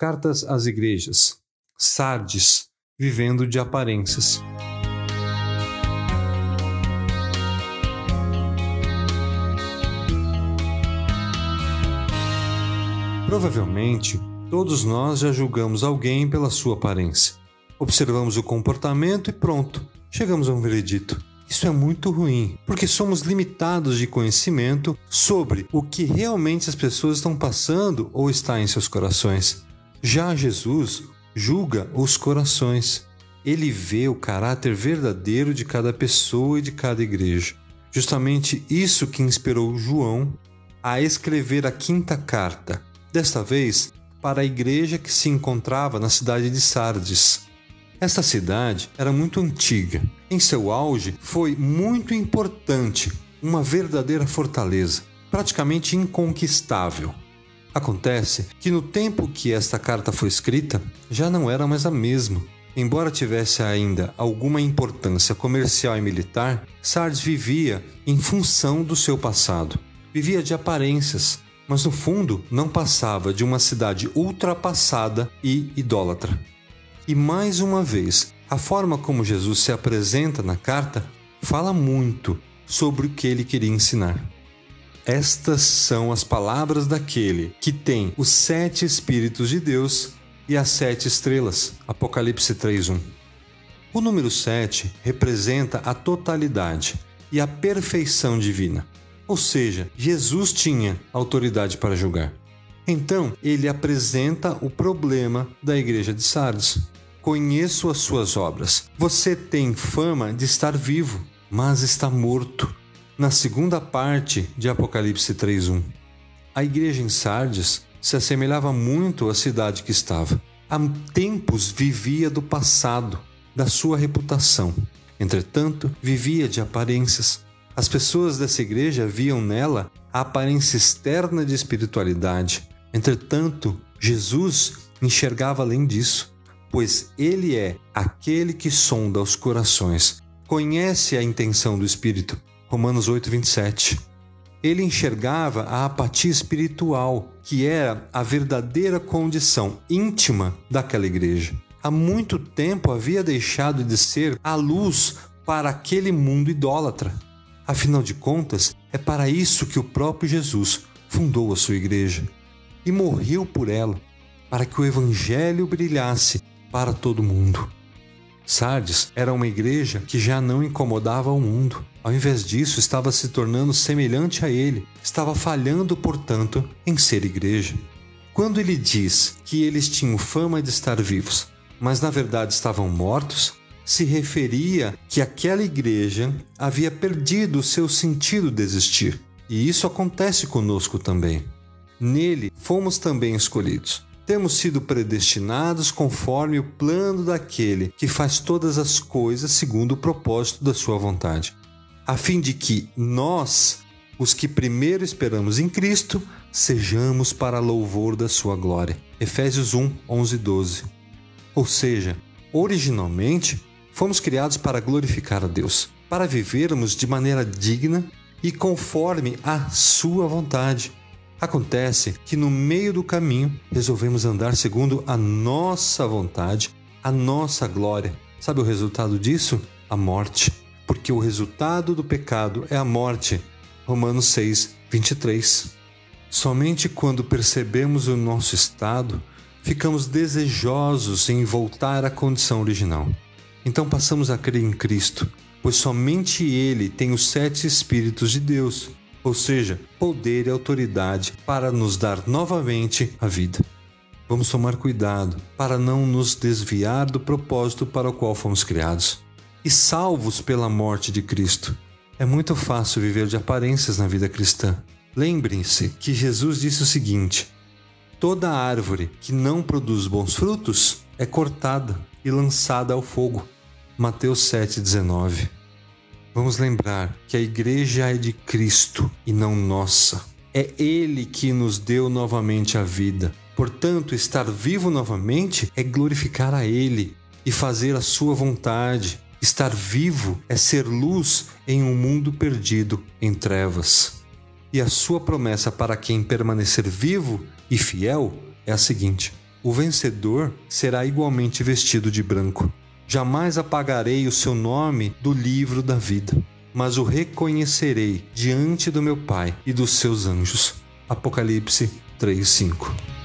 Cartas às igrejas. Sardes, vivendo de aparências. Provavelmente, todos nós já julgamos alguém pela sua aparência. Observamos o comportamento e pronto, chegamos a um veredito. Isso é muito ruim, porque somos limitados de conhecimento sobre o que realmente as pessoas estão passando ou está em seus corações. Já Jesus julga os corações. Ele vê o caráter verdadeiro de cada pessoa e de cada igreja. Justamente isso que inspirou João a escrever a quinta carta, desta vez para a igreja que se encontrava na cidade de Sardes. Esta cidade era muito antiga. Em seu auge, foi muito importante, uma verdadeira fortaleza, praticamente inconquistável. Acontece que no tempo que esta carta foi escrita, já não era mais a mesma. Embora tivesse ainda alguma importância comercial e militar, Sardes vivia em função do seu passado. Vivia de aparências, mas no fundo não passava de uma cidade ultrapassada e idólatra. E mais uma vez, a forma como Jesus se apresenta na carta fala muito sobre o que ele queria ensinar. Estas são as palavras daquele que tem os sete Espíritos de Deus e as sete estrelas. Apocalipse 3:1. O número 7 representa a totalidade e a perfeição divina. Ou seja, Jesus tinha autoridade para julgar. Então, ele apresenta o problema da igreja de Sardes. Conheço as suas obras. Você tem fama de estar vivo, mas está morto na segunda parte de Apocalipse 3:1. A igreja em Sardes se assemelhava muito à cidade que estava. Há tempos vivia do passado, da sua reputação. Entretanto, vivia de aparências. As pessoas dessa igreja viam nela a aparência externa de espiritualidade. Entretanto, Jesus enxergava além disso, pois ele é aquele que sonda os corações, conhece a intenção do Espírito Romanos 8, 27. Ele enxergava a apatia espiritual, que era a verdadeira condição íntima daquela igreja. Há muito tempo havia deixado de ser a luz para aquele mundo idólatra. Afinal de contas, é para isso que o próprio Jesus fundou a sua igreja e morreu por ela, para que o evangelho brilhasse para todo mundo. Sardes era uma igreja que já não incomodava o mundo. Ao invés disso, estava se tornando semelhante a ele, estava falhando, portanto, em ser igreja. Quando ele diz que eles tinham fama de estar vivos, mas na verdade estavam mortos, se referia que aquela igreja havia perdido o seu sentido de existir. E isso acontece conosco também. Nele fomos também escolhidos temos sido predestinados conforme o plano daquele que faz todas as coisas segundo o propósito da sua vontade, a fim de que nós, os que primeiro esperamos em Cristo, sejamos para louvor da sua glória. Efésios 1, 11 e 12. Ou seja, originalmente fomos criados para glorificar a Deus, para vivermos de maneira digna e conforme a sua vontade Acontece que no meio do caminho resolvemos andar segundo a nossa vontade, a nossa glória. Sabe o resultado disso? A morte. Porque o resultado do pecado é a morte. Romanos 6, 23. Somente quando percebemos o nosso estado, ficamos desejosos em voltar à condição original. Então passamos a crer em Cristo, pois somente Ele tem os sete Espíritos de Deus ou seja, poder e autoridade para nos dar novamente a vida. Vamos tomar cuidado para não nos desviar do propósito para o qual fomos criados. E salvos pela morte de Cristo. É muito fácil viver de aparências na vida cristã. Lembrem-se que Jesus disse o seguinte: Toda árvore que não produz bons frutos é cortada e lançada ao fogo. Mateus 7,19 Vamos lembrar que a igreja é de Cristo e não nossa. É Ele que nos deu novamente a vida. Portanto, estar vivo novamente é glorificar a Ele e fazer a Sua vontade. Estar vivo é ser luz em um mundo perdido em trevas. E a Sua promessa para quem permanecer vivo e fiel é a seguinte: O vencedor será igualmente vestido de branco. Jamais apagarei o seu nome do livro da vida, mas o reconhecerei diante do meu Pai e dos seus anjos. Apocalipse 3:5